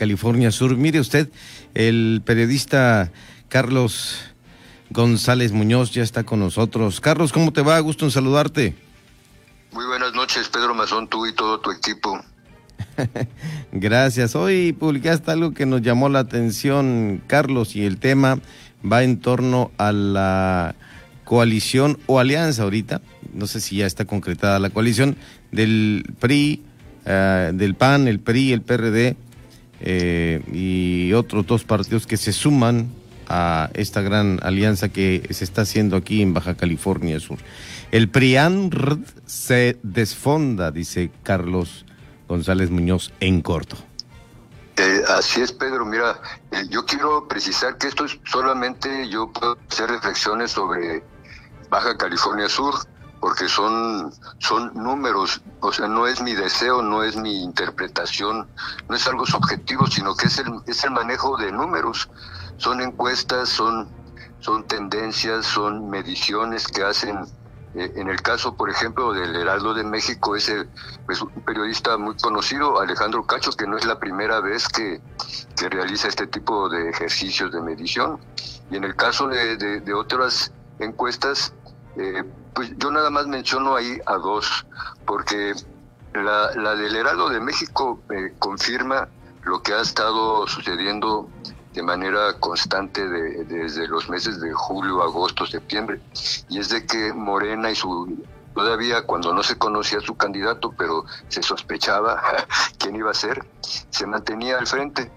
California Sur. Mire usted, el periodista Carlos González Muñoz ya está con nosotros. Carlos, ¿cómo te va? Gusto en saludarte. Muy buenas noches, Pedro Mazón, tú y todo tu equipo. Gracias. Hoy publicaste algo que nos llamó la atención, Carlos, y el tema va en torno a la coalición o alianza ahorita, no sé si ya está concretada la coalición del PRI, eh, del PAN, el PRI, el PRD eh, y otros dos partidos que se suman a esta gran alianza que se está haciendo aquí en Baja California Sur. El PRIAN se desfonda, dice Carlos González Muñoz en corto. Eh, así es, Pedro. Mira, eh, yo quiero precisar que esto es solamente yo puedo hacer reflexiones sobre Baja California Sur, porque son, son números, o sea, no es mi deseo, no es mi interpretación, no es algo subjetivo, sino que es el, es el manejo de números. Son encuestas, son, son tendencias, son mediciones que hacen eh, en el caso, por ejemplo, del Heraldo de México, ese pues, un periodista muy conocido, Alejandro Cacho, que no es la primera vez que, realiza este tipo de ejercicios de medición. Y en el caso de, otras encuestas, eh, pues yo nada más menciono ahí a dos, porque la, la del Heraldo de México eh, confirma lo que ha estado sucediendo de manera constante desde los meses de julio, agosto, septiembre. Y es de que Morena y su todavía cuando no se conocía su candidato, pero se sospechaba quién iba a ser, se mantenía al frente.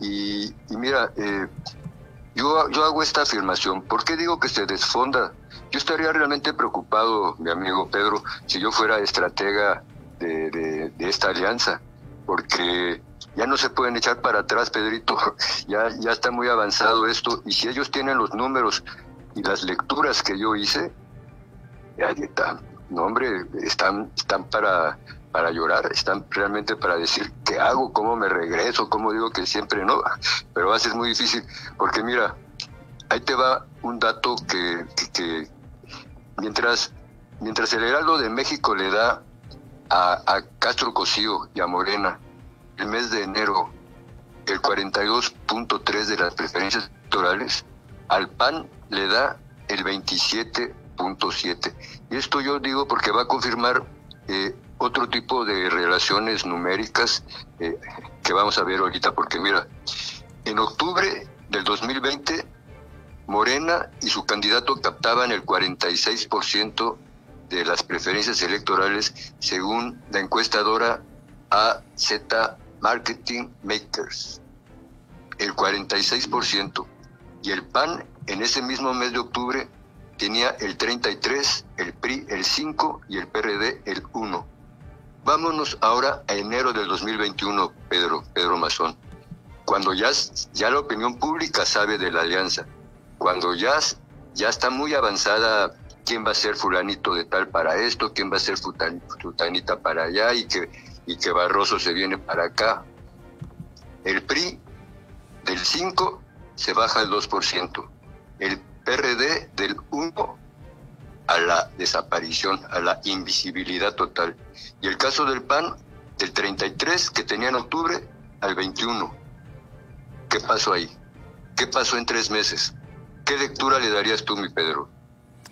Y, mira, eh, yo, yo hago esta afirmación. ¿Por qué digo que se desfonda? Yo estaría realmente preocupado, mi amigo Pedro, si yo fuera estratega de, esta alianza, porque ya no se pueden echar para atrás, Pedrito, ya, ya está muy avanzado esto, y si ellos tienen los números y las lecturas que yo hice, ya está, no hombre, están, están para, para llorar, están realmente para decir qué hago, cómo me regreso, cómo digo que siempre no, pero va a muy difícil, porque mira, ahí te va un dato que, que, mientras, mientras el Heraldo de México le da a, a Castro Cosío y a Morena el mes de enero el 42.3 de las preferencias electorales, al PAN le da el 27.7. Y esto yo digo porque va a confirmar eh, otro tipo de relaciones numéricas eh, que vamos a ver ahorita, porque mira, en octubre del 2020, Morena y su candidato captaban el 46% de las preferencias electorales según la encuestadora AZ Marketing Makers, el 46%, y el PAN en ese mismo mes de octubre tenía el 33, el PRI el 5 y el PRD el 1. Vámonos ahora a enero del 2021, Pedro, Pedro Mazón, cuando ya, ya la opinión pública sabe de la alianza, cuando ya, ya está muy avanzada quién va a ser fulanito de tal para esto, quién va a ser futanita para allá y que y que Barroso se viene para acá. El PRI del 5 se baja al 2%. El PRD del 1 a la desaparición, a la invisibilidad total. Y el caso del PAN del 33 que tenía en octubre al 21. ¿Qué pasó ahí? ¿Qué pasó en tres meses? ¿Qué lectura le darías tú, mi Pedro?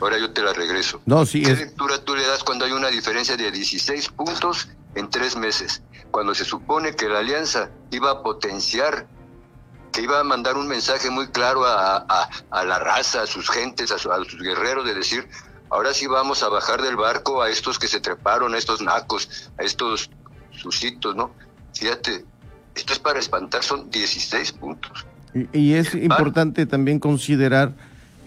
Ahora yo te la regreso. No, sí, ¿Qué lectura tú le das cuando hay una diferencia de 16 puntos en tres meses, cuando se supone que la alianza iba a potenciar, que iba a mandar un mensaje muy claro a, la raza, a sus gentes, a, sus guerreros, de decir, ahora sí vamos a bajar del barco a estos que se treparon, a estos nacos, a estos susitos, ¿no? Fíjate, esto es para espantar, son 16 puntos. Y, es importante también considerar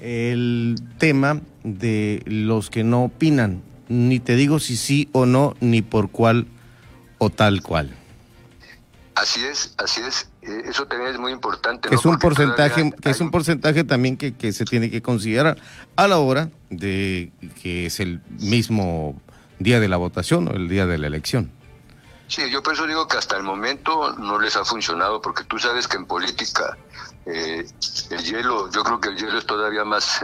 el tema de los que no opinan. Ni te digo si sí o no, ni por cuál o tal cual. Así es, así es. Eh, eso también es muy importante. Es un porcentaje, que es un porcentaje también que, que, se tiene que considerar a la hora de que es el mismo día de la votación o el día de la elección. Sí, yo por eso digo que hasta el momento no les ha funcionado, porque tú sabes que en política eh, el hielo, yo creo que el hielo es todavía más,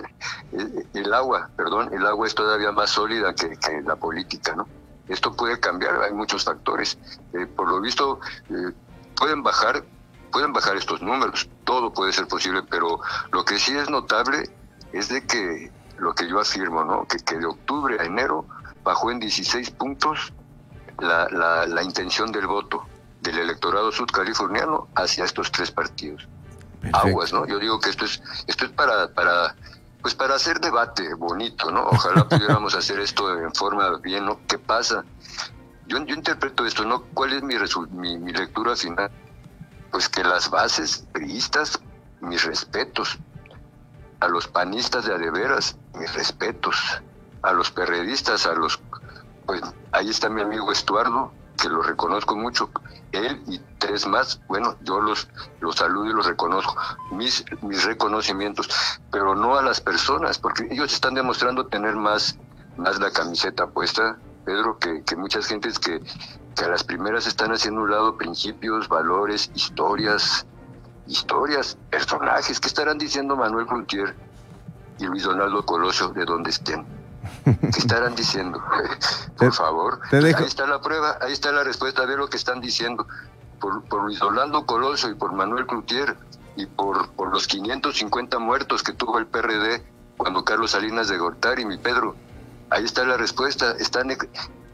el agua, perdón, el agua es todavía más sólida que, que la política, ¿no? Esto puede cambiar, hay muchos factores. Eh, por lo visto, eh, pueden bajar pueden bajar estos números, todo puede ser posible, pero lo que sí es notable es de que lo que yo afirmo, ¿no? Que de octubre a enero bajó en 16 puntos la, la, la intención del voto del electorado sudcaliforniano hacia estos tres partidos. Aguas, ¿no? Yo digo que esto es esto es para para pues para hacer debate bonito, ¿no? Ojalá pudiéramos hacer esto en forma bien, ¿no? ¿Qué pasa? Yo, yo interpreto esto, ¿no? ¿Cuál es mi, mi, mi lectura final? Pues que las bases priistas, mis respetos. A los panistas de adeveras, mis respetos. A los perredistas, a los... Pues ahí está mi amigo Estuardo, que lo reconozco mucho, él y tres más, bueno, yo los, los saludo y los reconozco, mis, mis reconocimientos, pero no a las personas, porque ellos están demostrando tener más, más la camiseta puesta, Pedro, que, que muchas gentes que, que a las primeras están haciendo un lado principios, valores, historias, historias, personajes, ¿qué estarán diciendo Manuel Cloutier y Luis Donaldo Colosio de donde estén? ¿Qué estarán diciendo? Por favor. Ahí está la prueba, ahí está la respuesta, ve lo que están diciendo. Por, por Luis Orlando Coloso y por Manuel Cloutier y por, por los 550 muertos que tuvo el PRD cuando Carlos Salinas de Gortari, mi Pedro. Ahí está la respuesta. Están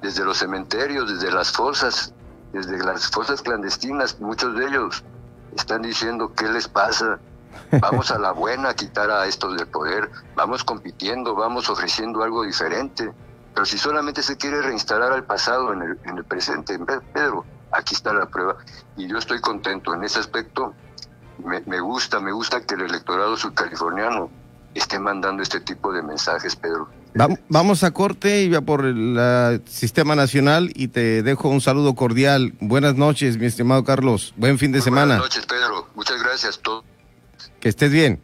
desde los cementerios, desde las fosas, desde las fosas clandestinas, muchos de ellos están diciendo qué les pasa, Vamos a la buena a quitar a estos del poder, vamos compitiendo, vamos ofreciendo algo diferente. Pero si solamente se quiere reinstalar al pasado en el, en el presente, Pedro, aquí está la prueba. Y yo estoy contento en ese aspecto. Me, me gusta, me gusta que el electorado subcaliforniano esté mandando este tipo de mensajes, Pedro. Vamos a corte y va por el sistema nacional y te dejo un saludo cordial. Buenas noches, mi estimado Carlos. Buen fin de Muy semana. Buenas noches, Pedro. Muchas gracias. Todo que estés bien.